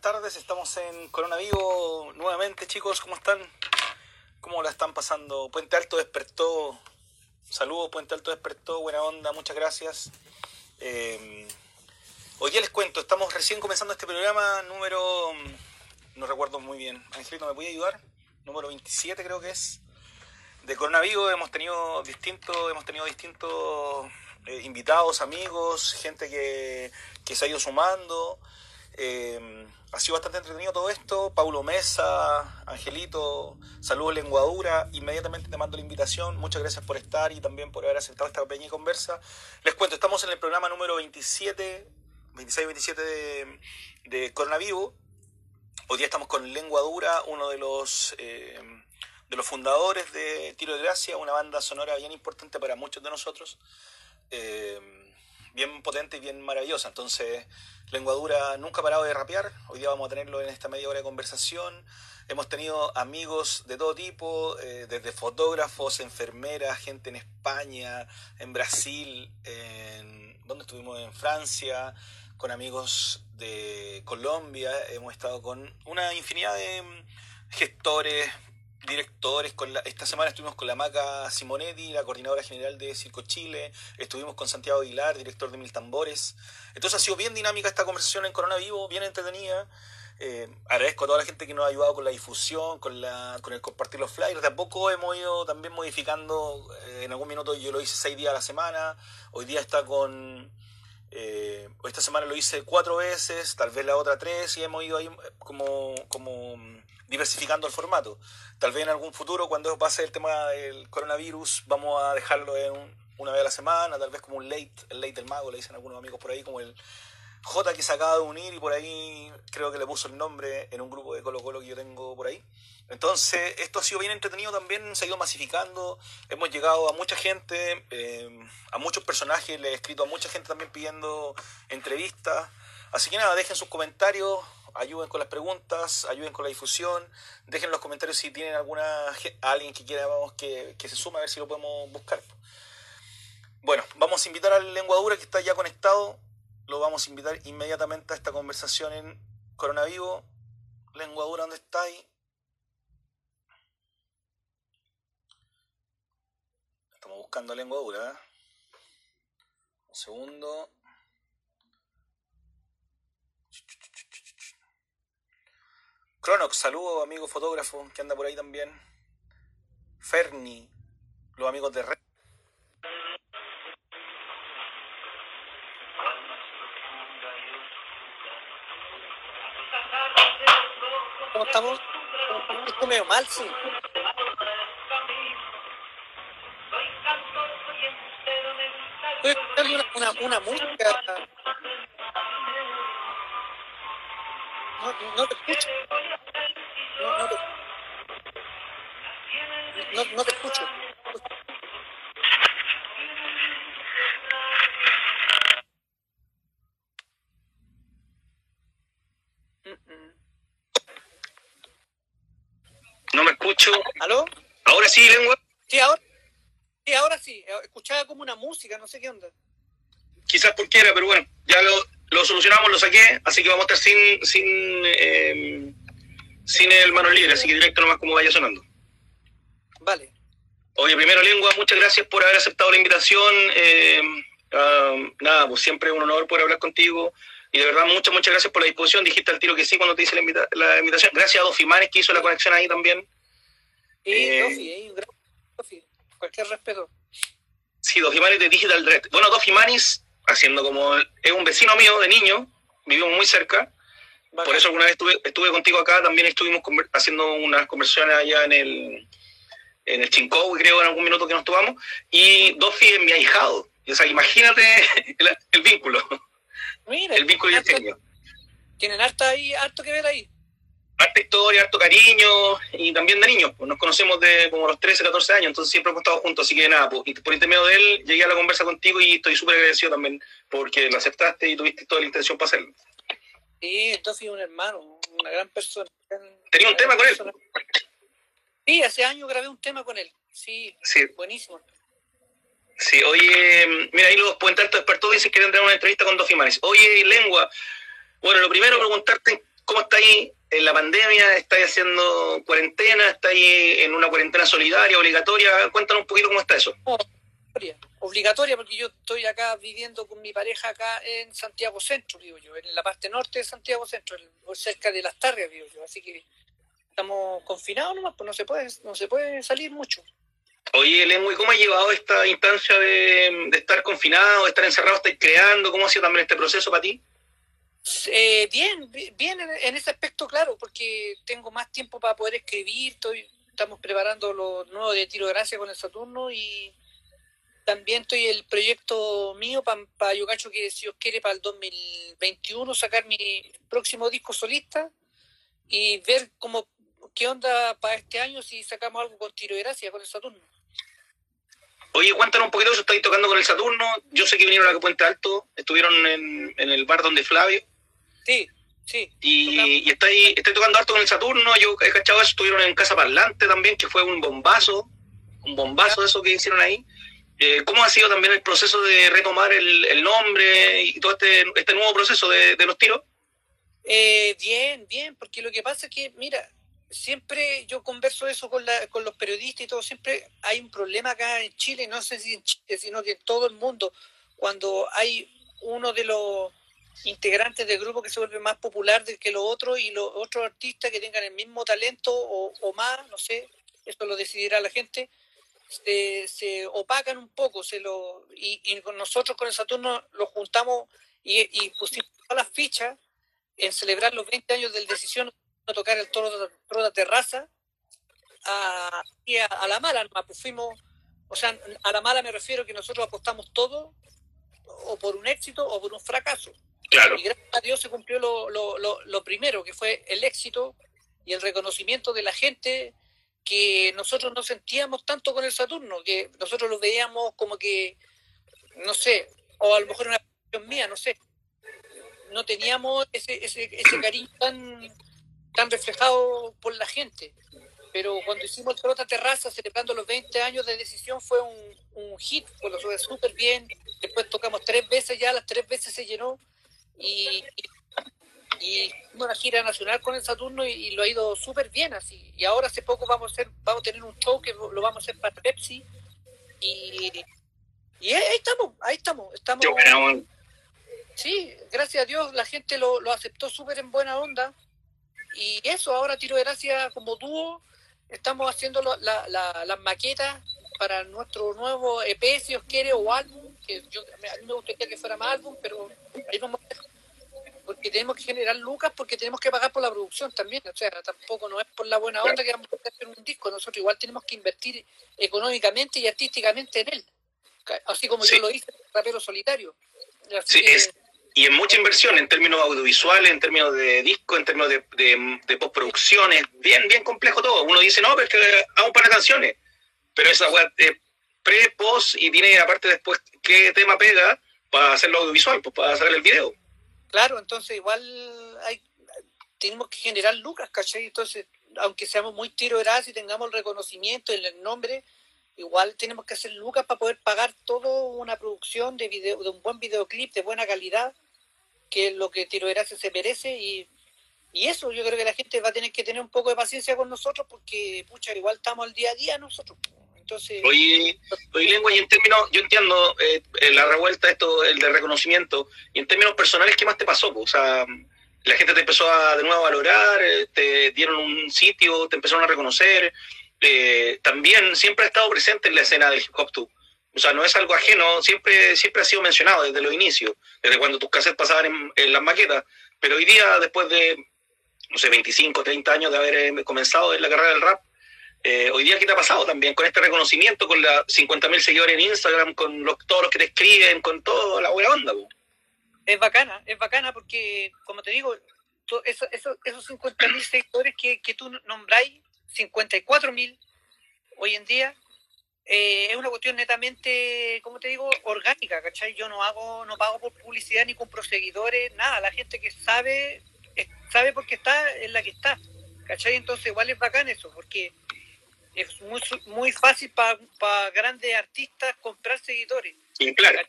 Buenas tardes, estamos en Corona Vivo nuevamente, chicos, ¿cómo están? ¿Cómo la están pasando? Puente Alto despertó. Saludos, Puente Alto despertó, buena onda, muchas gracias. Eh, hoy día les cuento, estamos recién comenzando este programa número. No recuerdo muy bien. Angelito, ¿me puede ayudar? Número 27 creo que es. De Corona Vivo hemos tenido distintos, hemos tenido distintos eh, invitados, amigos, gente que, que se ha ido sumando. Eh, ha sido bastante entretenido todo esto. Paulo Mesa, Angelito, saludos Lenguadura. Inmediatamente te mando la invitación. Muchas gracias por estar y también por haber aceptado esta pequeña conversa. Les cuento, estamos en el programa número 27, 26-27 de, de Coronavivo. Hoy día estamos con Lenguadura, uno de los, eh, de los fundadores de Tiro de Gracia, una banda sonora bien importante para muchos de nosotros. Eh, bien potente y bien maravillosa. Entonces, Lenguadura nunca ha parado de rapear. Hoy día vamos a tenerlo en esta media hora de conversación. Hemos tenido amigos de todo tipo, eh, desde fotógrafos, enfermeras, gente en España, en Brasil, en ¿dónde estuvimos? En Francia, con amigos de Colombia. Hemos estado con una infinidad de gestores, directores. Con la, esta semana estuvimos con la Maca Simonetti, la coordinadora general de Circo Chile. Estuvimos con Santiago Aguilar, director de Mil Tambores. Entonces ha sido bien dinámica esta conversación en Corona Vivo, bien entretenida. Eh, agradezco a toda la gente que nos ha ayudado con la difusión, con, la, con el compartir los flyers. De a poco hemos ido también modificando. Eh, en algún minuto yo lo hice seis días a la semana. Hoy día está con. Eh, esta semana lo hice cuatro veces, tal vez la otra tres, y hemos ido ahí como, como diversificando el formato. Tal vez en algún futuro, cuando pase el tema del coronavirus, vamos a dejarlo en un, una vez a la semana, tal vez como un late, el late del mago, le dicen algunos amigos por ahí, como el J que se acaba de unir y por ahí creo que le puso el nombre en un grupo de Colo Colo que yo tengo por ahí. Entonces, esto ha sido bien entretenido también, se ha ido masificando, hemos llegado a mucha gente, eh, a muchos personajes, le he escrito a mucha gente también pidiendo entrevistas. Así que nada, dejen sus comentarios, ayuden con las preguntas, ayuden con la difusión, dejen en los comentarios si tienen alguna alguien que quiera vamos, que, se sume a ver si lo podemos buscar. Bueno, vamos a invitar al Lenguadura que está ya conectado, lo vamos a invitar inmediatamente a esta conversación en Coronavivo. Lenguadura, ¿dónde está ahí? Estamos buscando Lenguadura. Un segundo. Cronox, saludo amigo fotógrafo que anda por ahí también. Ferni, los amigos de Red. ¿Cómo estamos? Esto medio mal, sí. Estoy escuchando una, una, una música. No, no te escucho. No, te, no, no te escucho. No me escucho. ¿Aló? Ahora sí, lengua. Sí, ahora. Sí, ahora sí. Escuchaba como una música, no sé qué onda. Quizás porque era, pero bueno, ya lo, lo solucionamos, lo saqué, así que vamos a estar sin sin eh, sin el manos libres, así que directo nomás como vaya sonando. Vale. Oye, primero lengua, muchas gracias por haber aceptado la invitación. Eh, uh, nada, pues siempre es un honor poder hablar contigo. Y de verdad, muchas, muchas gracias por la disposición. Dijiste al tiro que sí cuando te hice la, invita la invitación. Gracias a Dofi Manes que hizo la conexión ahí también. Sí, eh, Dofi, eh, Dofi. Cualquier respeto. Sí, Dofi Manes de Digital Red. Bueno, Dofi Manes, haciendo como. Es un vecino mío de niño, vivimos muy cerca. Por eso alguna vez estuve, estuve contigo acá, también estuvimos haciendo unas conversaciones allá en el, en el Chincou, creo, en algún minuto que nos tomamos. Y Dofi es mi ahijado. O sea, imagínate el, el vínculo. Mira, el vínculo harto, diseño. Tienen harto, ahí, harto que ver ahí. Harta historia, harto cariño y también de niños. Pues nos conocemos de como los 13, 14 años, entonces siempre hemos estado juntos. Así que nada, pues, por intermedio de él llegué a la conversa contigo y estoy súper agradecido también porque lo aceptaste y tuviste toda la intención para hacerlo. Sí, Dofi es un hermano, una gran persona. ¿Tenía un tema con él? Sí, hace años grabé un tema con él. Sí, sí. buenísimo. Sí, oye, mira, ahí los Puente Alto despertó dicen que tendrán una entrevista con Dofi Manes. Oye, Lengua, bueno, lo primero preguntarte ¿Cómo está ahí en la pandemia? ¿Estáis haciendo cuarentena? ¿Estáis en una cuarentena solidaria, obligatoria? Cuéntanos un poquito cómo está eso. Obligatoria porque yo estoy acá viviendo con mi pareja acá en Santiago Centro, vivo yo, en la parte norte de Santiago Centro, cerca de las tardes, vivo yo. Así que estamos confinados nomás, pues no se puede, no se puede salir mucho. Oye, Lengua, ¿cómo ha llevado esta instancia de, estar confinado, de estar encerrado, estar creando? ¿Cómo ha sido también este proceso para ti? Eh, bien, bien en, ese aspecto, claro, porque tengo más tiempo para poder escribir, estoy, estamos preparando lo nuevo de Tiro de Gracia con el Saturno y también estoy el proyecto mío para pa, yo cacho que si Dios quiere para el 2021 sacar mi próximo disco solista y ver cómo qué onda para este año si sacamos algo con Tiro de Gracia, con el Saturno. Oye, cuéntanos un poquito, eso estáis tocando con el Saturno. Yo sé que vinieron a Puente Alto, estuvieron en, el bar donde Flavio. Sí, sí. Y, y estáis, tocando harto con el Saturno. Yo he cachado eso, estuvieron en Casa Parlante también, que fue un bombazo, un bombazo eso que hicieron ahí. Eh, ¿Cómo ha sido también el proceso de retomar el, nombre y todo este, este nuevo proceso de, los tiros? Eh, bien, bien, porque lo que pasa es que, mira, siempre yo converso eso con, la, con los periodistas y todo, siempre hay un problema acá en Chile, no sé si en Chile, sino que en todo el mundo, cuando hay uno de los integrantes del grupo que se vuelve más popular que los otros y los otros artistas que tengan el mismo talento o, más, no sé, esto lo decidirá la gente, se, opacan un poco, se lo y, y, nosotros con el Saturno lo juntamos y, y pusimos todas las fichas en celebrar los 20 años del Decisión a tocar el toro de, la terraza a, a, la mala, pues fuimos, o sea, a la mala me refiero que nosotros apostamos todo o por un éxito o por un fracaso. Claro. Y gracias a Dios se cumplió lo, lo, lo, primero, que fue el éxito y el reconocimiento de la gente que nosotros no sentíamos tanto con el Saturno, que nosotros lo veíamos como que, no sé, o a lo mejor una opinión mía, no sé, no teníamos ese, ese, ese cariño tan, tan reflejado por la gente. Pero cuando hicimos el Terraza, celebrando los 20 años de decisión, fue un, un hit, pues lo fue súper bien. Después tocamos tres veces ya, las tres veces se llenó. Y, una gira nacional con el Saturno y, lo ha ido súper bien así. Y ahora hace poco vamos a hacer, vamos a tener un show que lo vamos a hacer para Pepsi. Y, y ahí estamos, ahí estamos. estamos Sí, gracias a Dios la gente lo, lo aceptó súper en buena onda y eso, ahora Tiro de Gracia como dúo, estamos haciendo la, la, las maquetas para nuestro nuevo EP, si os quiere, o álbum, que yo, a mí me gustaría que fuera más álbum, pero ahí vamos porque tenemos que generar lucas, porque tenemos que pagar por la producción también, o sea, tampoco no es por la buena onda que vamos a hacer un disco, nosotros igual tenemos que invertir económicamente y artísticamente en él, así como yo lo hice, rapero solitario. sí, es, y en mucha inversión en términos audiovisuales, en términos de disco, en términos de, de, postproducciones, bien, bien complejo todo. Uno dice, no, pero es que hago para canciones, pero esa web es pre, post y tiene aparte después qué tema pega para hacerlo audiovisual, pues para hacer el video. Claro, entonces igual hay, tenemos que generar lucas, ¿cachai? Entonces, aunque seamos muy tiro y tengamos el reconocimiento, el nombre, igual tenemos que hacer lucas para poder pagar toda una producción de video, de un buen videoclip de buena calidad, que es lo que Tiro se merece y, y eso yo creo que la gente va a tener que tener un poco de paciencia con nosotros porque pucha igual estamos al día a día nosotros entonces oye, oye lengua y en términos yo entiendo eh, la revuelta esto el de reconocimiento y en términos personales qué más te pasó o sea la gente te empezó a de nuevo a valorar eh, te dieron un sitio te empezaron a reconocer eh, también siempre ha estado presente en la escena del hip hop tú. O sea, no es algo ajeno, siempre, siempre ha sido mencionado desde los inicios, desde cuando tus cassettes pasaban en, las maquetas. Pero hoy día, después de, no sé, 25, 30 años de haber eh, comenzado en la carrera del rap, eh, hoy día, ¿qué te ha pasado también? Con este reconocimiento, con las 50.000 seguidores en Instagram, con los, todos los que te escriben, con toda la buena onda. Es bacana, es bacana porque, como te digo, esos, esos, esos 50.000 seguidores que, que tú nombráis 54 mil hoy en día, eh, es una cuestión netamente, como te digo, orgánica, ¿cachai? Yo no hago, no pago por publicidad ni con proseguidores, nada, la gente que sabe, sabe por qué está en la que está, ¿cachai? Entonces igual es bacán eso, porque es muy, muy fácil para grandes artistas comprar seguidores. Sí, claro.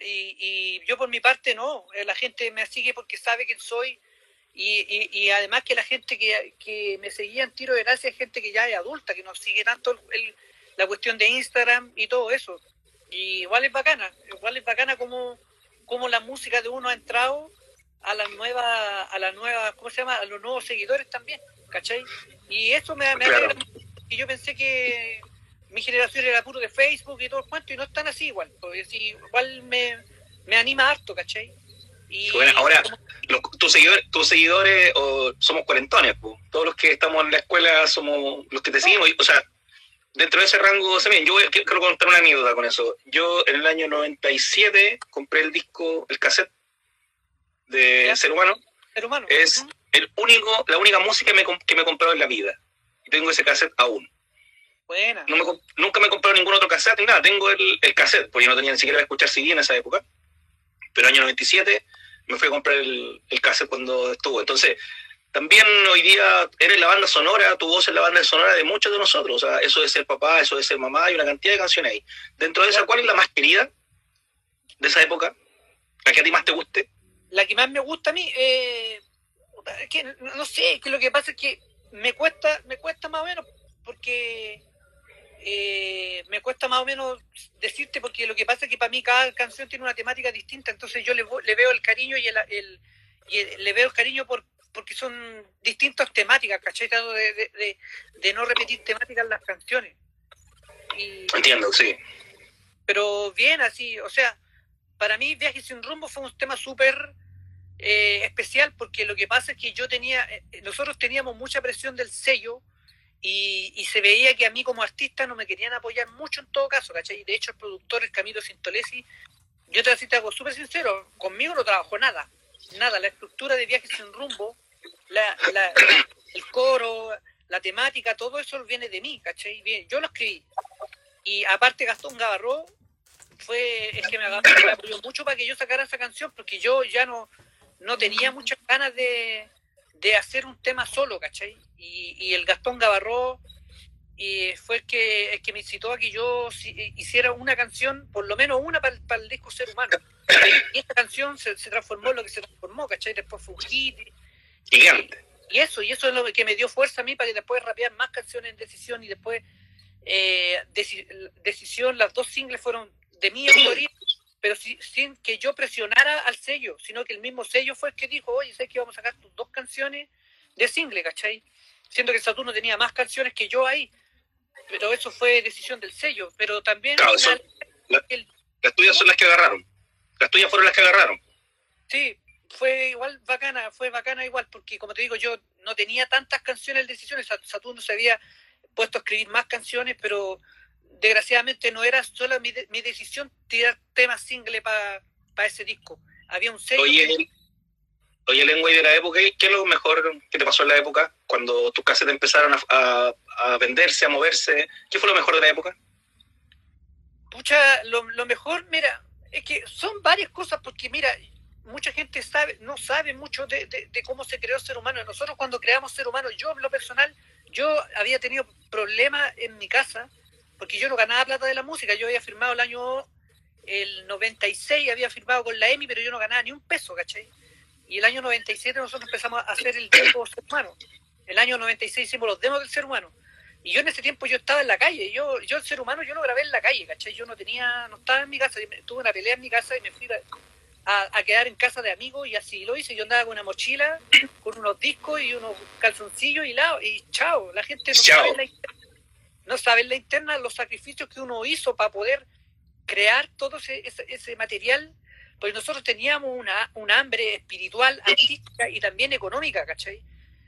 Y, y, yo por mi parte no, la gente me sigue porque sabe quién soy Y, y, además que la gente que, que, me seguía en tiro de gracia es gente que ya es adulta, que no sigue tanto el, la cuestión de Instagram y todo eso. Y igual es bacana, igual es bacana como, como la música de uno ha entrado a la nueva, a la nueva, ¿cómo se llama? A los nuevos seguidores también, ¿cachai? Y eso me, me alegra y yo pensé que mi generación era puro de Facebook y todo el cuento, y no están así igual, porque igual me, me anima harto, ¿cachai? Y bueno, ahora, tus seguidores, tus seguidores somos cuarentones, todos los que estamos en la escuela somos los que te seguimos, o sea, dentro de ese rango también, yo quiero contar una anécdota con eso. Yo en el año 97 compré el disco, el cassette de Ser Humano. Ser Humano. Es el único, la única música que me, que me he comprado en la vida. Y tengo ese cassette aún. Buena. nunca me he comprado ningún otro cassette ni nada. Tengo el, el cassette, porque yo no tenía ni siquiera que escuchar CD en esa época. Pero en el año 97 me fui a comprar el, el cassette cuando estuvo. Entonces, también hoy día eres la banda sonora, tu voz es la banda sonora de muchos de nosotros. O sea, eso de ser papá, eso de ser mamá, hay una cantidad de canciones ahí. Dentro de esa, ¿cuál es la más querida de esa época? ¿La que a ti más te guste? La que más me gusta a mí, eh, que no sé, que lo que pasa es que me cuesta, me cuesta más o menos, porque eh, me cuesta más o menos decirte, porque lo que pasa es que para mí cada canción tiene una temática distinta, entonces yo le, veo el cariño y, el, y le veo el cariño por, porque son distintas temáticas, ¿cachai? de, de, no repetir temáticas en las canciones. Entiendo, sí. Pero bien así, o sea, para mí Viaje sin rumbo fue un tema súper eh, especial porque lo que pasa es que yo tenía, eh, nosotros teníamos mucha presión del sello y, y, se veía que a mí como artista no me querían apoyar mucho en todo caso, ¿cachai? De hecho el productor, el Camilo Sintolesi, yo te a algo súper sincero, conmigo no trabajó nada, nada, la estructura de Viajes sin rumbo la, la, el coro, la temática, todo eso viene de mí, ¿cachai? Bien, yo lo escribí. Y aparte Gastón Gavarro fue el que me, apoyó mucho para que yo sacara esa canción, porque yo ya no, no tenía muchas ganas de, de hacer un tema solo, ¿cachai? Y, y el Gastón Gavarro y fue el que, el que me incitó a que yo hiciera una canción, por lo menos una para, el disco Ser Humano. Y esta canción se, se, transformó en lo que se transformó, ¿cachai? Después fue un hit, Gigante. Y, eso, y eso es lo que me dio fuerza a mí para que después rapear más canciones en Decisión y después eh, Decisión, las dos singles fueron de mi autoría, pero sin que yo presionara al sello, sino que el mismo sello fue el que dijo, oye, sé que vamos a sacar tus dos canciones de single, ¿cachai? Siendo que Saturno tenía más canciones que yo ahí, pero eso fue decisión del sello, pero también... Claro, las tuyas son las que agarraron, las tuyas fueron las que agarraron. Sí, fue igual bacana, fue bacana igual, porque como te digo, yo no tenía tantas canciones de decisiones, Saturno se había puesto a escribir más canciones, pero desgraciadamente no era solo mi, mi decisión tirar temas single para ese disco. Había un sello. Oye, oye Lengua de la época, ¿qué es lo mejor que te pasó en la época? Cuando tus cassettes empezaron a, a, venderse, a moverse, ¿qué fue lo mejor de la época? Pucha, lo, lo mejor, mira, es que son varias cosas, porque mira, mucha gente sabe, no sabe mucho de, cómo se creó el ser humano. Nosotros cuando creamos ser humano, yo en lo personal, yo había tenido problemas en mi casa porque yo no ganaba plata de la música. Yo había firmado el año el 96, había firmado con la EMI, pero yo no ganaba ni un peso, ¿cachai? Y el año 97 nosotros empezamos a hacer el disco ser humano. El año 96 hicimos los demos del ser humano. Y yo en ese tiempo yo estaba en la calle. Yo, yo el ser humano yo lo grabé en la calle, ¿cachai? Yo no tenía, no estaba en mi casa. Tuve una pelea en mi casa y me fui a, quedar en casa de amigos y así lo hice. Yo andaba con una mochila, con unos discos y unos calzoncillos y, la, y chao. La gente no sabe, la interna, no sabe la interna los sacrificios que uno hizo para poder crear todo ese, ese, material. Porque nosotros teníamos una, un hambre espiritual, artística y también económica, ¿cachai?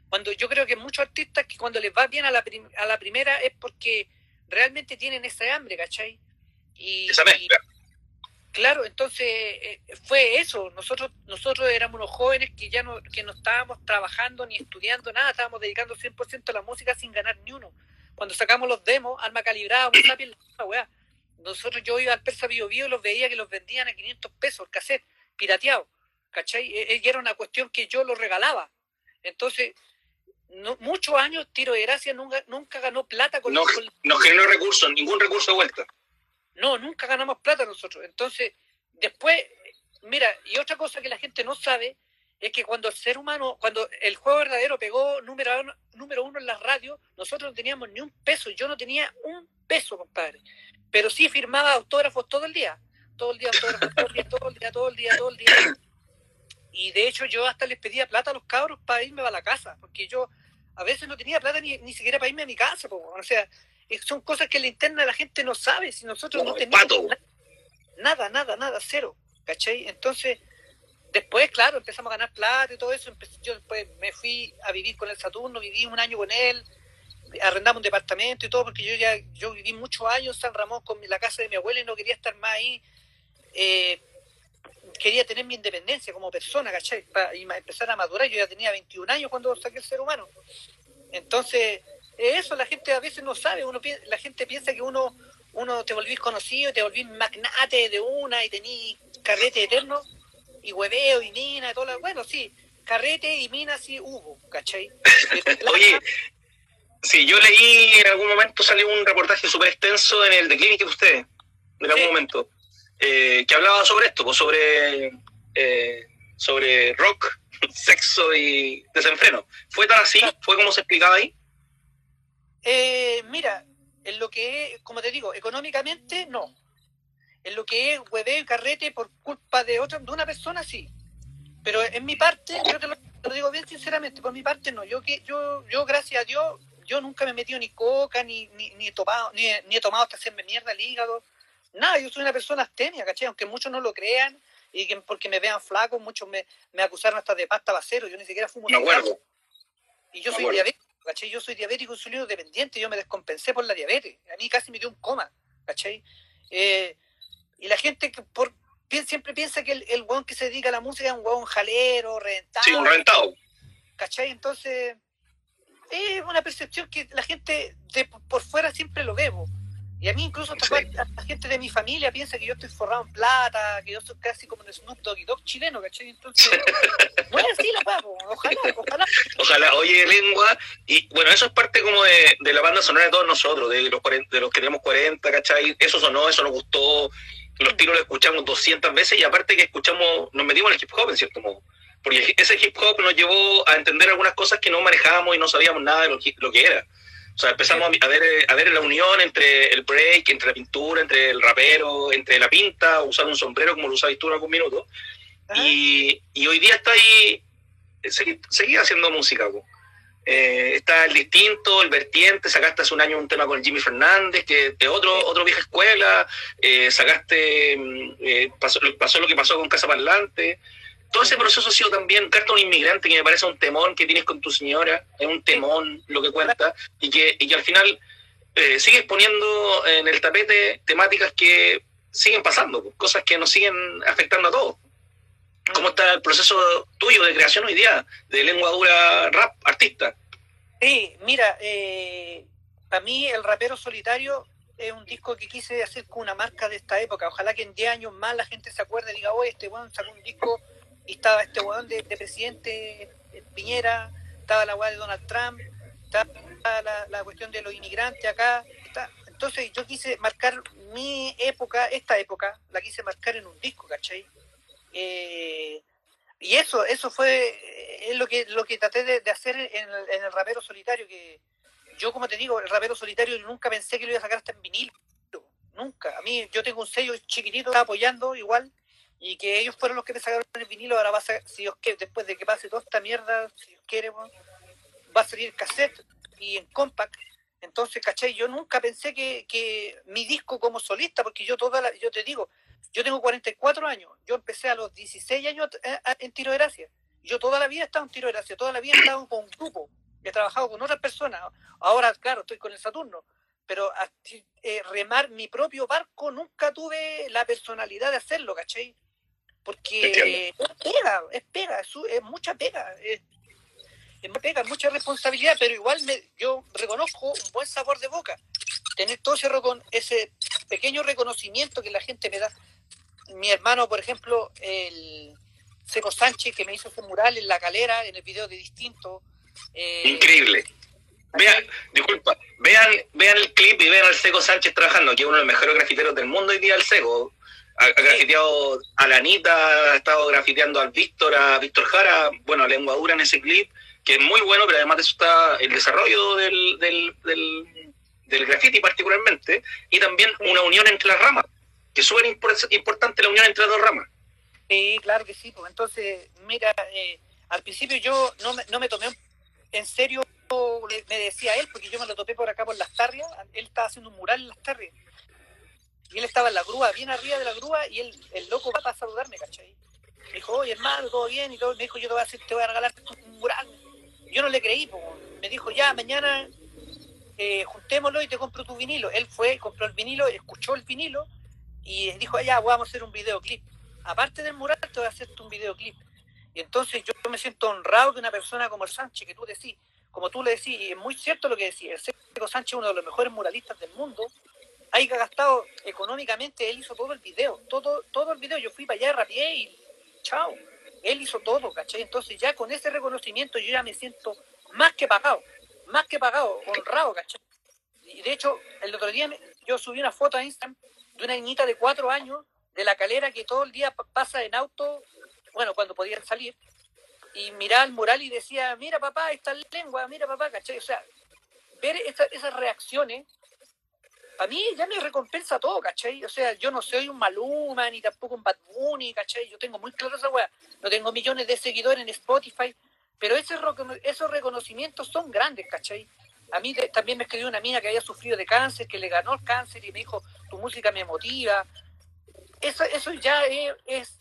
Cuando yo creo que muchos artistas que cuando les va bien a la, a la primera es porque realmente tienen esa hambre, ¿cachai? Y, esa mezcla. Claro, entonces eh, fue eso. Nosotros nosotros éramos unos jóvenes que ya no, que no estábamos trabajando ni estudiando nada, estábamos dedicando 100% a la música sin ganar ni uno. Cuando sacamos los demos, alma calibrada, weá. Nosotros yo iba al Persa Bio Bio y los veía que los vendían a 500 pesos el cassette, pirateado. ¿Cachai? E, e, y era una cuestión que yo lo regalaba. Entonces, no, muchos años Tiro de Gracia nunca, nunca ganó plata con No, no generó recursos, ningún recurso de vuelta. No, nunca ganamos plata nosotros. Entonces, después, mira, y otra cosa que la gente no sabe es que cuando el ser humano, cuando el juego verdadero pegó número uno, número uno en las radios, nosotros no teníamos ni un peso, yo no tenía un peso, compadre. Pero sí firmaba autógrafos todo el día, todo el día, autógrafos, todo el día, todo el día, todo el día, todo el día. Y de hecho yo hasta les pedía plata a los cabros para irme a la casa, porque yo a veces no tenía plata ni, ni siquiera para irme a mi casa, o sea, son cosas que la interna la gente no sabe, si nosotros no, tenemos nada, nada, nada, cero, ¿cachai? Entonces Después, claro, empezamos a ganar plata y todo eso. yo después me fui a vivir con el Saturno, viví un año con él, arrendamos un departamento y todo, porque yo ya yo viví muchos años en San Ramón con la casa de mi abuela y no quería estar más ahí. Eh, quería tener mi independencia como persona, ¿cachai? Para, empezar a madurar. Yo ya tenía 21 años cuando saqué el ser humano. Entonces, eso la gente a veces no sabe. uno La gente piensa que uno uno te volvís conocido, te volvís magnate de una y tenís carrete eterno y hueveo y mina y todo lo... Bueno, sí, carrete y mina sí hubo, ¿cachai? Oye, sí, yo leí en algún momento salió un reportaje súper extenso en el de Clínica de ustedes, en algún momento, eh, que hablaba sobre esto, pues sobre, eh, sobre rock, sexo y desenfreno. ¿Fue tan así? ¿Fue como se explicaba ahí? Eh, mira, en lo que, como te digo, económicamente no en lo que es hueveo y carrete por culpa de otra, de una persona, sí. Pero en mi parte, yo te lo, digo bien sinceramente, por mi parte no. Yo que yo, yo gracias a Dios, yo nunca me he metido ni coca, ni, ni, ni he tomado, ni, ni he tomado hasta hacerme mierda el hígado. Nada, yo soy una persona abstemia, ¿cachai? Aunque muchos no lo crean y que porque me vean flaco, muchos me, me acusaron hasta de pasta basero, yo ni siquiera fumo no Y yo soy diabético, ¿cachai? Yo soy diabético insulino dependiente, yo me descompensé por la diabetes. A mí casi me dio un coma, ¿cachai? Eh, y la gente que por, siempre piensa que el, el que se dedica a la música es un hueón jalero, rentado. Sí, un rentado. ¿Cachai? Entonces, es una percepción que la gente de por fuera siempre lo vemos. Y a mí incluso la gente de mi familia piensa que yo estoy forrado en plata, que yo soy casi como un Snoop Doggy Dog chileno, ¿cachai? Entonces, bueno, sí, lo pago, ojalá, ojalá. Ojalá, oye, lengua, y bueno, eso es parte como de, de la banda sonora de todos nosotros, de los, 40, de los que tenemos 40, ¿cachai? Eso sonó, eso nos gustó, los tiros los escuchamos 200 veces y aparte que escuchamos, nos metimos en el hip hop en cierto modo. Porque ese hip hop nos llevó a entender algunas cosas que no manejábamos y no sabíamos nada de lo que, lo que era. O sea, empezamos a ver, a ver la unión entre el break, entre la pintura, entre el rapero, entre la pinta, usar un sombrero como lo usabas tú en algún minuto. Y, y, hoy día está ahí, seguía haciendo música. Eh, está el distinto, el vertiente, sacaste hace un año un tema con Jimmy Fernández, que es otro, otro vieja escuela, eh, sacaste, mm, eh, pasó, lo que pasó con Casa Parlante. Todo ese proceso ha sido también, Carta un inmigrante, que me parece un temón que tienes con tu señora, es un temón lo que cuenta, y que, y que al final sigues poniendo en el tapete temáticas que siguen pasando, cosas que nos siguen afectando a todos. ¿Cómo está el proceso tuyo de creación hoy día, de lengua dura rap, artista? Sí, mira, eh, para mí el rapero solitario es un disco que quise hacer con una marca de esta época. Ojalá que en 10 años más la gente se acuerde y diga, oye, este weón sacó un disco y estaba este weón de, presidente eh, Piñera, estaba la weá de Donald Trump, estaba la, cuestión de los inmigrantes acá. Entonces yo quise marcar mi época, esta época, la quise marcar en un disco, ¿cachai? Eh, y eso, eso fue es lo que lo que traté de, hacer en el, rapero solitario, que yo como te digo, el rapero solitario nunca pensé que lo iba a sacar hasta en vinilo, nunca. A mí yo tengo un sello chiquitito apoyando igual y que ellos fueron los que me sacaron el vinilo, ahora va a si Dios quiere, después de que pase toda esta mierda, si Dios quiere, va a salir cassette y en compact. Entonces, ¿cachai? Yo nunca pensé que, que mi disco como solista, porque yo toda la, yo te digo, yo tengo 44 años, yo empecé a los 16 años eh, en tiro de gracia. Yo toda la vida he estado en tiro de gracia, toda la vida he estado con un grupo, he trabajado con otras personas. Ahora, claro, estoy con el Saturno, pero eh, remar mi propio barco nunca tuve la personalidad de hacerlo, ¿cachai? Porque es pega, es pega, es, mucha pega. Es, es pega, mucha responsabilidad, pero igual me, yo reconozco un buen sabor de boca. Tener todo ese, ese pequeño reconocimiento que la gente me da mi hermano, por ejemplo, el Seco Sánchez, que me hizo ese mural en la calera, en el video de Distinto. Eh, Increíble. Vean, disculpa, vean, vean el clip y vean al Seco Sánchez trabajando, que es uno de los mejores grafiteros del mundo hoy día, el Seco. Ha, grafiteado a la Anita, ha estado grafiteando al Víctor, a Víctor Jara, bueno, a Lengua Dura en ese clip, que es muy bueno, pero además de eso está el desarrollo del, del, del, del graffiti particularmente, y también una unión entre las ramas, que es súper importante la unión entre las dos ramas. Sí, claro que sí, pues entonces, mira, eh, al principio yo no me, no me tomé en serio, me decía él, porque yo me lo topé por acá por las tarrias, él estaba haciendo un mural en las tarrias, y él estaba en la grúa, bien arriba de la grúa, y él, el loco va para saludarme, ¿cachai? Me dijo, oye hermano, todo bien, y todo, me dijo, yo te voy a, hacer, te voy a regalar un mural. Yo no le creí, me dijo, ya, mañana eh, juntémoslo y te compro tu vinilo. Él fue, compró el vinilo, escuchó el vinilo, y dijo, ya, vamos a hacer un videoclip. Aparte del mural, te voy a hacer un videoclip. Y entonces yo me siento honrado de una persona como el Sánchez, que tú decís, como tú le decís, y es muy cierto lo que decís, el Seco Sánchez uno de los mejores muralistas del mundo, hay gastado económicamente, él hizo todo el video, todo, todo el video, yo fui para allá, rapié y chao, él hizo todo, ¿cachai? Entonces ya con ese reconocimiento yo ya me siento más que pagado, más que pagado, honrado, ¿cachai? Y de hecho, el otro día yo subí una foto a Instagram de una niñita de cuatro años de la calera que todo el día pasa en auto bueno, cuando podían salir, y miraba el mural y decía, mira papá, esta lengua, mira papá, ¿cachai? O sea, ver esas reacciones, a mí ya me recompensa todo, ¿cachai? O sea, yo no soy un Maluma, ni tampoco un Bad Bunny, ¿cachai? Yo tengo muy claro esa weá, no tengo millones de seguidores en Spotify, pero ese, esos reconocimientos son grandes, ¿cachai? A mí también me escribió una mina que había sufrido de cáncer, que le ganó el cáncer y me dijo, tu música me motiva. Eso, eso ya es, es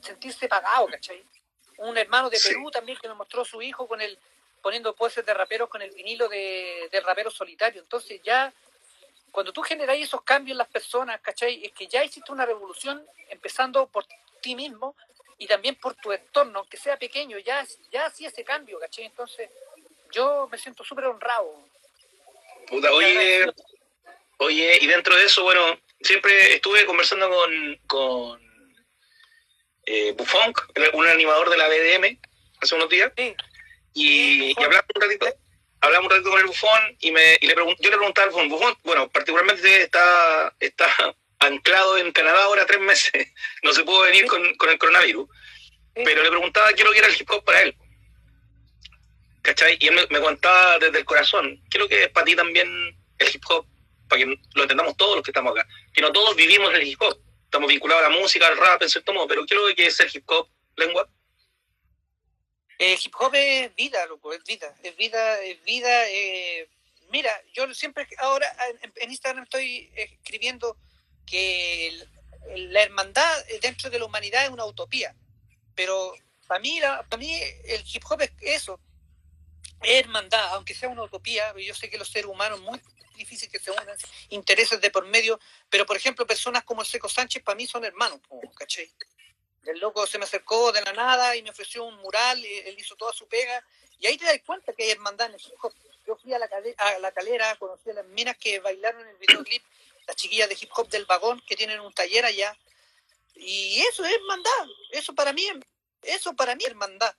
sentirse pagado, ¿cachai? Un hermano de Perú también que me mostró su hijo con el poniendo poses de raperos con el vinilo de, de rapero solitario. Entonces ya, cuando tú generas esos cambios en las personas, ¿cachai? Es que ya hiciste una revolución empezando por ti mismo y también por tu entorno, aunque sea pequeño, ya, ya hacía ese cambio, ¿cachai? Entonces yo me siento súper honrado. Puta, oye, oye, y dentro de eso, bueno, siempre estuve conversando con, con eh, Buffon, un animador de la BDM, hace unos días, y, hablamos un ratito. Hablamos un ratito con el bufón y, me, y le yo le preguntaba al bufón, bufón, bueno, particularmente está, está anclado en Canadá ahora tres meses, no se pudo venir con, con el coronavirus, pero le preguntaba qué lo que era el hip hop para él. ¿Cachai? Y él me, contaba desde el corazón, ¿qué es lo que para ti también el hip hop? Para que lo entendamos todos los que estamos acá. Que no todos vivimos el hip hop estamos vinculados a la música, al rap, en cierto modo, pero ¿qué es lo que es el hip hop, lengua? El hip hop es vida, loco, es vida, es vida, es vida. Eh, mira, yo siempre, ahora en, Instagram estoy escribiendo que la hermandad dentro de la humanidad es una utopía, pero para mí, para mí el hip hop es eso, es hermandad, aunque sea una utopía, yo sé que los seres humanos muy difícil que se unan intereses de por medio, pero por ejemplo, personas como el Seco Sánchez para mí son hermanos, ¿cachai? El loco se me acercó de la nada y me ofreció un mural, él hizo toda su pega, y ahí te das cuenta que hay hermandad en el hip hop. Yo fui a la, a la calera, conocí a las minas que bailaron en el videoclip, las chiquillas de hip hop del vagón que tienen un taller allá, y eso es hermandad, eso para mí, eso para mí es hermandad.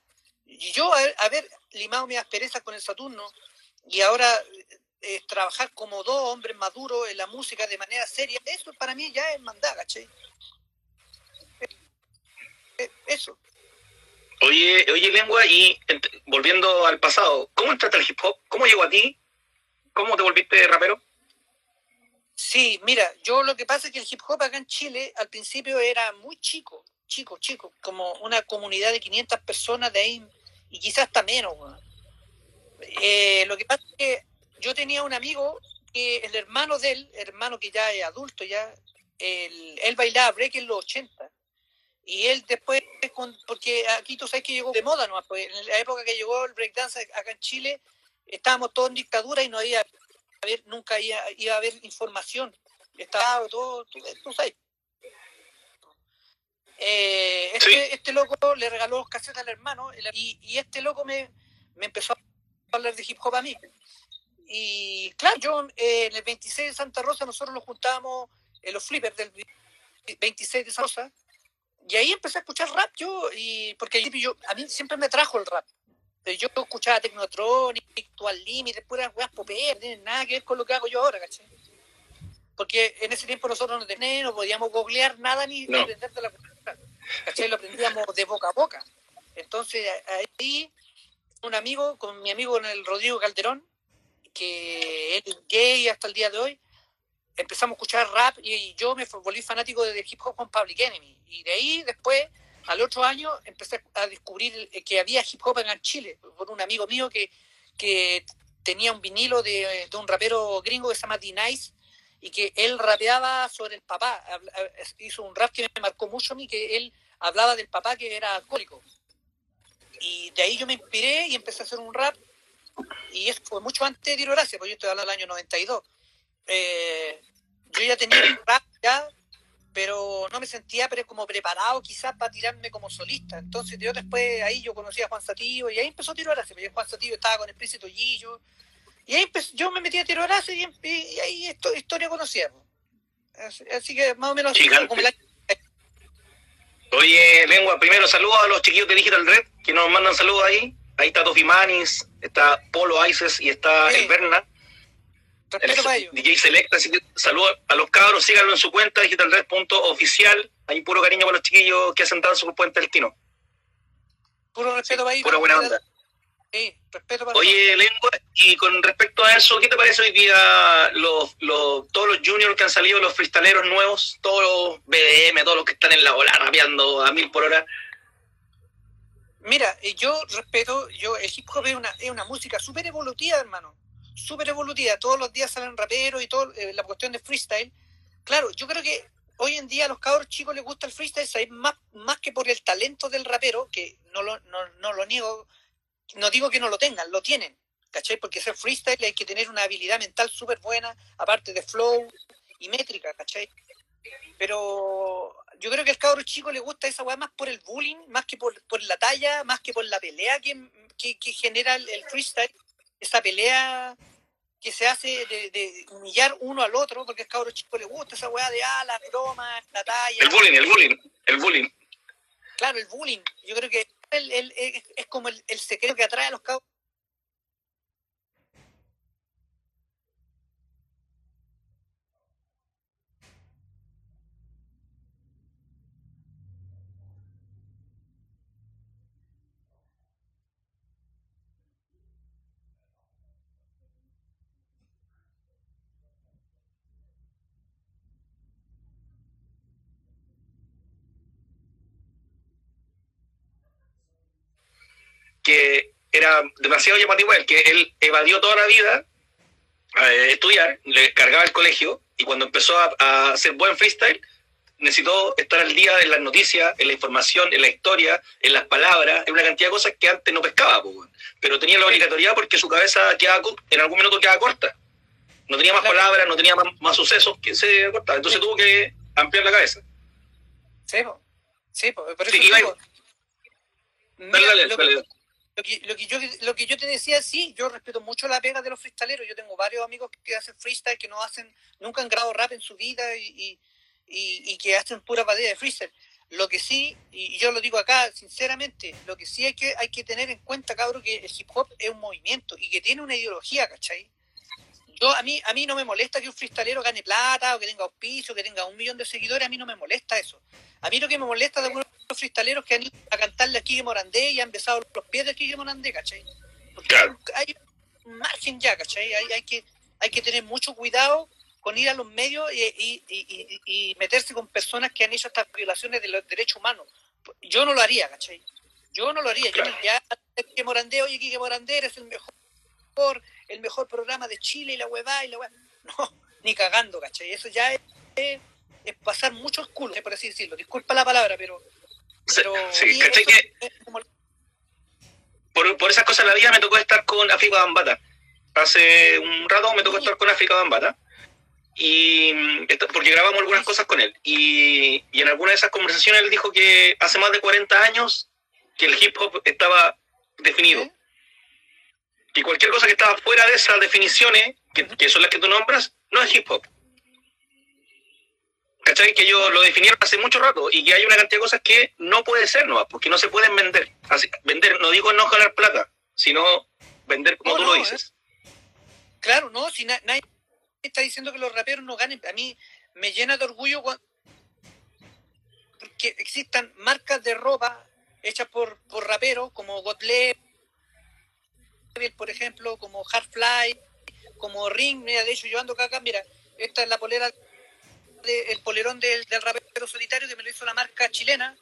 Y yo haber limado mi aspereza con el Saturno y ahora es trabajar como dos hombres maduros en la música de manera seria, eso para mí ya es mandar, ¿cachai? Eso. Oye, oye, lengua, y volviendo al pasado, ¿cómo entraste al hip hop? ¿Cómo llegó a ti? ¿Cómo te volviste rapero? Sí, mira, yo lo que pasa es que el hip hop acá en Chile al principio era muy chico, chico, chico, como una comunidad de 500 personas de ahí, y quizás hasta menos. Eh, lo que pasa es que yo tenía un amigo que el hermano de él, hermano que ya es adulto, ya, él, él bailaba break en los 80. Y él después, porque aquí tú sabes que llegó de moda, ¿no? Pues en la época que llegó el breakdance acá en Chile, estábamos todos en dictadura y no había, nunca iba, a haber información. Estaba todo, tú, sabes. Eh, este, este, loco le regaló los casetes al hermano y, y este loco me, me empezó a hablar de hip hop a mí. Y claro, yo eh, en el 26 de Santa Rosa nosotros nos juntábamos en los flippers del 26 de Santa Rosa y ahí empecé a escuchar rap yo, y porque yo, a mí siempre me trajo el rap. Pero yo escuchaba Technotronic, Actual Límite, puras weas poperas, no tienen nada que ver con lo que hago yo ahora, ¿cachai? Porque en ese tiempo nosotros no teníamos, no podíamos googlear nada ni, No. aprender de la cultura. ¿Cachai? Lo aprendíamos de boca a boca. Entonces ahí un amigo, con mi amigo el Rodrigo Calderón, que él es gay hasta el día de hoy, empezamos a escuchar rap y yo me volví fanático de hip hop con Public Enemy. Y de ahí después, al otro año, empecé a descubrir que había hip hop en Chile, por un amigo mío que, que tenía un vinilo de, de un rapero gringo que se llama D-Nice y que él rapeaba sobre el papá. Habla- Hizo un rap que me marcó mucho a mí, que él hablaba del papá que era alcohólico. Y de ahí yo me inspiré y empecé a hacer un rap. Y fue mucho antes de Tiro Gracia, porque yo estoy hablando del año 92. Eh, yo ya tenía un rap ya, pero no me sentía como preparado quizás para tirarme como solista. Entonces yo después ahí yo conocí a Juan Sativo y ahí empezó Tiro Gracia, porque Juan Sativo estaba con el Príncipe Tollillo. Y ahí empecé- yo me metí a Tiro Gracia y, y- y ahí esto, historia conocida. Así, así que más o menos como Oye, Lengua, primero saludos a los chiquillos de Digital Red que nos mandan saludos ahí. Ahí está Tofi Manis, está Polo Ices y está Sí. el Berna. DJ Selecta. Así que saludos a los cabros, síganlo en su cuenta, digitalred.oficial. Hay puro cariño para los chiquillos que hacen danza por Puente del Tino. Puro respeto para ellos. Pura buena onda. Sí, respeto para Oye, Lengua, y con respecto a eso, ¿qué te parece hoy día los, los, todos los juniors que han salido, los freestaleros nuevos, todos los BDM, todos los que están en la ola rapeando a mil por hora? Mira, yo respeto, yo el hip hop es una, es una música súper evolutiva, hermano. Súper evolutiva. Todos los días salen raperos y todo, eh, la cuestión de freestyle. Claro, yo creo que hoy en día a los cabros chicos les gusta el freestyle, ¿sabes? Más, más que por el talento del rapero, que no lo, no, no lo niego, no digo que no lo tengan, lo tienen, ¿cachai? Porque ser freestyle hay que tener una habilidad mental súper buena, aparte de flow y métrica, ¿cachai? Pero yo creo que al cabro chico le gusta esa weá más por el bullying, más que por, por la talla, más que por la pelea que, que, que genera el, el freestyle, esa pelea que se hace de, de humillar uno al otro, porque al cabro chico le gusta esa weá de ah, la broma, la talla. El bullying, el bullying, el bullying. Claro, el bullying. Yo creo que el- es, como el, el secreto que atrae a los cabros. Que era demasiado llamativo el que él evadió toda la vida eh, estudiar, le cargaba el colegio y cuando empezó a, a hacer buen freestyle necesitó estar al día en las noticias, en la información, en la historia, en las palabras, en una cantidad de cosas que antes no pescaba, pues, pero tenía la obligatoriedad porque su cabeza quedaba, en algún minuto quedaba corta. No tenía más Claro. palabras, no tenía más, más sucesos que se cortaba. Entonces Sí. tuvo que ampliar la cabeza. Sí, po. sí po. por eso Sí, digo, Dale, dale, que, dale. Lo que- lo que yo, lo que yo te decía, sí, yo respeto mucho la pega de los freestaleros. Yo tengo varios amigos que hacen freestyle, que no hacen, nunca han grabado rap en su vida y, y, y- que hacen pura batalla de freestyle. Lo que sí, y yo lo digo acá sinceramente, lo que sí hay que, hay que tener en cuenta, cabrón, que el hip hop es un movimiento y que tiene una ideología, ¿cachai? Yo, a mí, a mí no me molesta que un freestalero gane plata o que tenga auspicio, que tenga un millón de seguidores, a mí no me molesta eso. A mí lo que me molesta de algunos freestaleros que han ido a cantarle a Kike Morandé y han besado los pies de Kike Morandé, ¿cachai? Porque Claro. hay un margen ya, ¿cachai? Hay, hay, que, hay que tener mucho cuidado con ir a los medios y, y- y- y- meterse con personas que han hecho estas violaciones de los derechos humanos. Yo no lo haría, ¿cachai? Yo no lo haría. Yo Claro. diría, "Ah, Kike Morandé, oye, Kike Morandé, eres el mejor, el mejor programa de Chile y la huevada y la huevada. No, ni cagando, ¿cachai? Eso ya es, es- es pasar mucho el culo, por así decirlo. Disculpa la palabra, pero... pero Sí, y ¿cachai eso que- es como- por, por esas cosas en la vida me tocó estar con África Bambata. Hace un rato me tocó estar con África Bambata. Y porque grabamos algunas cosas con él. Y, y en alguna de esas conversaciones él dijo que hace más de 40 años que el hip hop estaba definido. ¿Eh? Que cualquier cosa que estaba fuera de esas definiciones, que, que son las que tú nombras, no es hip hop. ¿Cachai? Que ellos lo definieron hace mucho rato y que hay una cantidad de cosas que no puede ser nomás, porque no se pueden vender. Así, vender, no digo no ganar plata, sino vender como No, tú no, lo dices. Claro, no, si na- nadie está diciendo que los raperos no ganen. A mí me llena de orgullo porque existan marcas de ropa hechas por, por raperos como Gottlieb, por ejemplo, como Hardfly, como Ring. Mira, de hecho, yo ando acá, mira, esta es la polera, el polerón del, del rapero solitario que me lo hizo la marca chilena.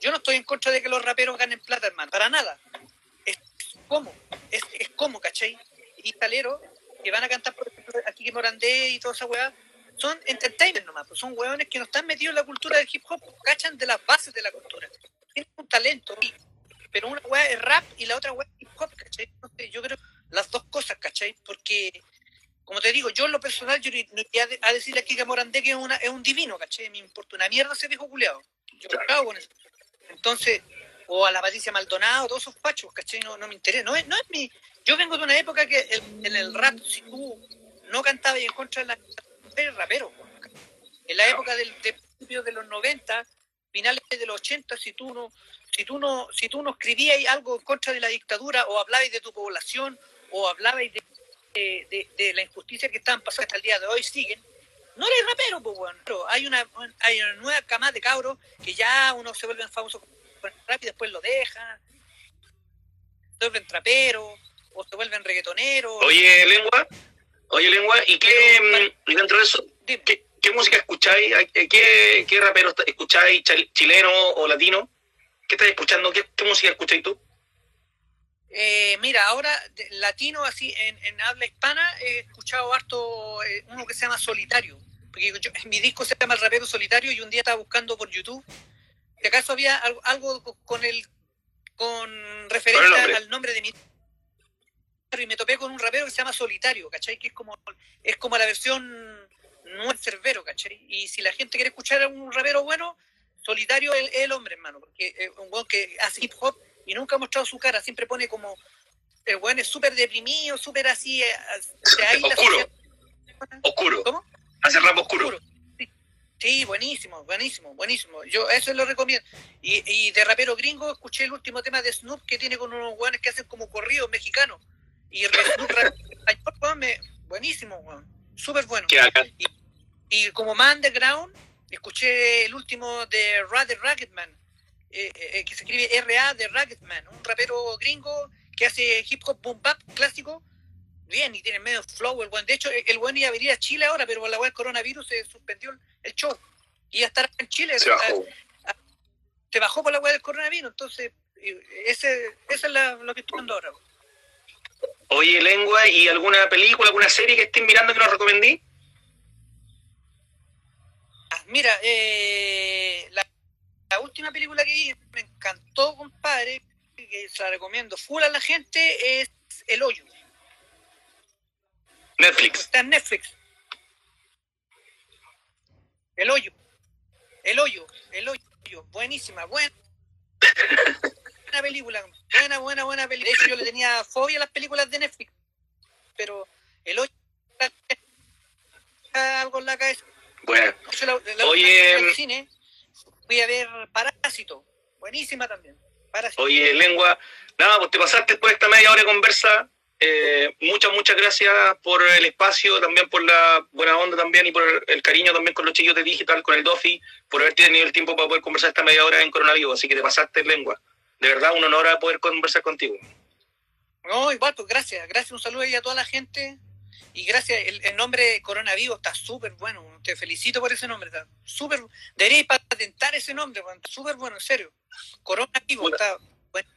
Yo no estoy en contra de que los raperos ganen plata, hermano, para nada. Es como, es, es como, ¿cachai? Y taleros que van a cantar, por ejemplo, aquí que Morandé y toda esa weá, son entertainment nomás, pues son weones que no están metidos en la cultura del hip hop, cachan de las bases de la cultura. Tienen un talento, pero una weá es rap y la otra weá es hip hop, ¿cachai? Entonces, yo creo las dos cosas, ¿cachai? Porque, como te digo, yo en lo personal, yo no iría a decirle aquí que Morandé que es, una, es un divino, ¿cachai? Me importa una mierda ese viejo culeado. Yo me cago con eso. Entonces, o a la Patricia Maldonado, todos esos pachos, ¿cachai? No, no me interesa. No es, no es mi. Yo vengo de una época que el- en el rap, si tú no cantabas en contra de la. eres rapero. En la época del de principios de los 90, finales de los 80, si tú no. Si tú, no, si tú no escribías algo en contra de la dictadura o hablabas de tu población o hablabas de, de, de- de la injusticia que estaban pasando hasta el día de hoy, siguen, no eres rapero, pues bueno. Pero hay una, hay una nueva camada de cabros que ya uno se vuelven famosos rap y después lo dejan, se vuelven traperos o se vuelven reggaetoneros. Oye, lengua, oye, lengua, ¿y qué, mm, y dentro de eso, qué, qué música escucháis? Eh, ¿Qué, qué raperos escucháis, chileno o latino? ¿Qué estás escuchando? ¿Qué, qué música escucháis tú? Eh, mira, ahora de- latino así en, en habla hispana he escuchado harto eh, uno que se llama Solitario, porque yo- mi disco se llama El Rapero Solitario y un día estaba buscando por YouTube si acaso había algo, algo co- con el con referencia nombre? al nombre de mi y me topé con un rapero que se llama Solitario, ¿cachai? Que es como es como la versión no es cerbero, ¿cachai? Y si la gente quiere escuchar a un rapero bueno, Solitario es, el hombre, hermano, porque es un weón que hace hip hop y nunca ha mostrado su cara, siempre pone como el weón es súper deprimido, súper así, eh, se aísla Oscuro. social- Oscuro. ¿Cómo? Hace rap oscuro. Oscuro. Sí. Sí, buenísimo, buenísimo, buenísimo. Yo eso lo recomiendo. Y, y de rapero gringo escuché el último tema de Snoop que tiene con unos weones que hacen como corridos mexicanos. Y Snoop rap buenísimo, weón. Súper bueno. Bacán. Y como más underground, escuché el último de Ra de Racketman, eh, eh, que se escribe RA de Racketman, un rapero gringo que hace hip hop boom bap clásico. Bien, y tiene medio flow el buen. De hecho, el buen iba a venir a Chile ahora, pero por la web del coronavirus se suspendió el- show. Y ya estará en Chile. Se bajó. Ah, Se bajó por la web del coronavirus, entonces eh, ese, eso es la- lo que estoy viendo ahora. Oye, lengua, ¿y alguna película, alguna serie que estés mirando que nos recomendí? Ah, Mira, eh, la última película que vi me encantó, compadre, que se la recomiendo full a la gente, es El Hoyo. Netflix. Está en Netflix. El Hoyo. El Hoyo. El Hoyo. Buenísima, buena. Buena película. Buena, buena, buena película. De hecho, yo le tenía fobia a las películas de Netflix. Pero El Hoyo. Algo en la cabeza. Bueno, la- la Oye, al cine fui a ver Parásito. Buenísima también. Parásito. oye, lengua, nada, pues te pasaste después de esta media hora de conversa. Eh, muchas, muchas gracias por el espacio, también por la buena onda también y por el cariño también con los chillos de Digital, con el Dofi, por haber tenido el tiempo para poder conversar esta media hora en coronavirus. Así que te pasaste lengua. De verdad, un honor poder conversar contigo. No, igual, pues gracias. Gracias, un saludo ahí a toda la gente. Y gracias, el, el nombre Coronavirus está súper bueno. Te felicito por ese nombre. Está súper. Deberíais patentar ese nombre, súper bueno, en serio. Coronavirus está bueno.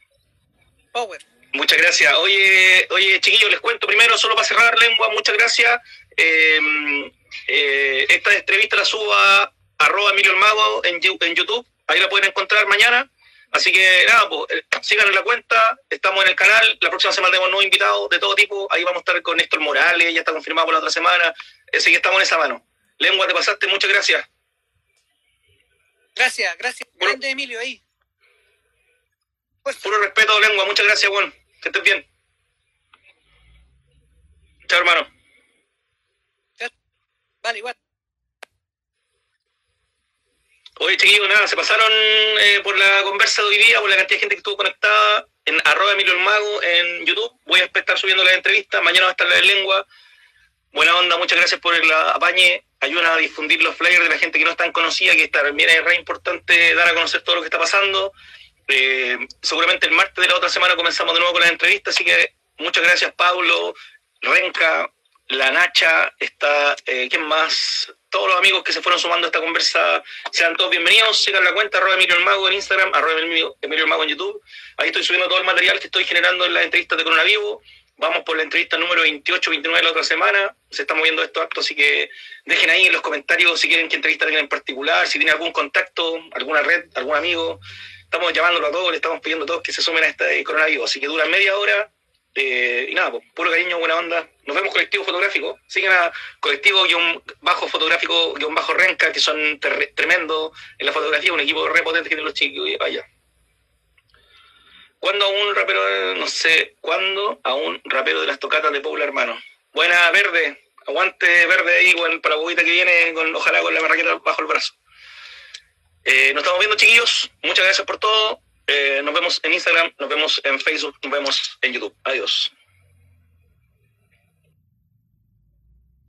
Power. Muchas gracias. Oye, oye, chiquillos, les cuento primero, solo para cerrar lengua, muchas gracias. Eh, eh, esta entrevista la subo a arroba Emilio el Mago en, en YouTube, ahí la pueden encontrar mañana. Así que nada, pues, eh, sigan en la cuenta, estamos en el canal, la próxima semana tenemos nuevos invitados de todo tipo, ahí vamos a estar con Néstor Morales, ya está confirmado por la otra semana, así que estamos en esa mano. Lengua, te pasaste, muchas gracias. Gracias, gracias. Grande Emilio ahí. Pues, Puro respeto, lengua, muchas gracias, bueno, que estés bien. Chao, hermano. vale, igual. Oye, chiquillos, nada, se pasaron eh, por la conversa de hoy día, por la cantidad de gente que estuvo conectada en arroba Emilio el Mago en YouTube. Voy a estar subiendo las entrevistas, mañana va a estar la de lengua. Buena onda, muchas gracias por el apañe. Ayuda a difundir los flyers de la gente que no es tan conocida, que también es re importante dar a conocer todo lo que está pasando. Eh, seguramente el martes de la otra semana comenzamos de nuevo con las entrevistas, así que muchas gracias, Pablo, Renca, la Nacha, está, eh, ¿quién más? Todos los amigos que se fueron sumando a esta conversa, sean todos bienvenidos, sigan la cuenta, arroba Emilio el Mago en Instagram, arroba Emilio, el Mago en YouTube. Ahí estoy subiendo todo el material que estoy generando en las entrevistas de Coronavirus. Vamos por la entrevista número 28, 29 de la otra semana. Se está moviendo esto acto, así que dejen ahí en los comentarios si quieren que entrevista en particular, si tienen algún contacto, alguna red, algún amigo. Estamos llamándolo a todos, le estamos pidiendo a todos que se sumen a este coronavirus. Así que dura media hora. Eh, y nada, pues, puro cariño, buena onda. Nos vemos colectivo fotográfico. Sigan a colectivo guion bajo fotográfico guion bajo renca, que son tremendos en la fotografía, un equipo re potente que tienen los chicos. Vaya. ¿Cuándo a un rapero, no sé, cuándo a un rapero de las tocatas de Puebla, hermano? Buena, verde. Aguante verde ahí con, para la que viene, con, ojalá con la marraqueta bajo el brazo. Eh, nos estamos viendo, chiquillos. Muchas gracias por todo. Eh, nos vemos en Instagram, nos vemos en Facebook, nos vemos en YouTube. Adiós.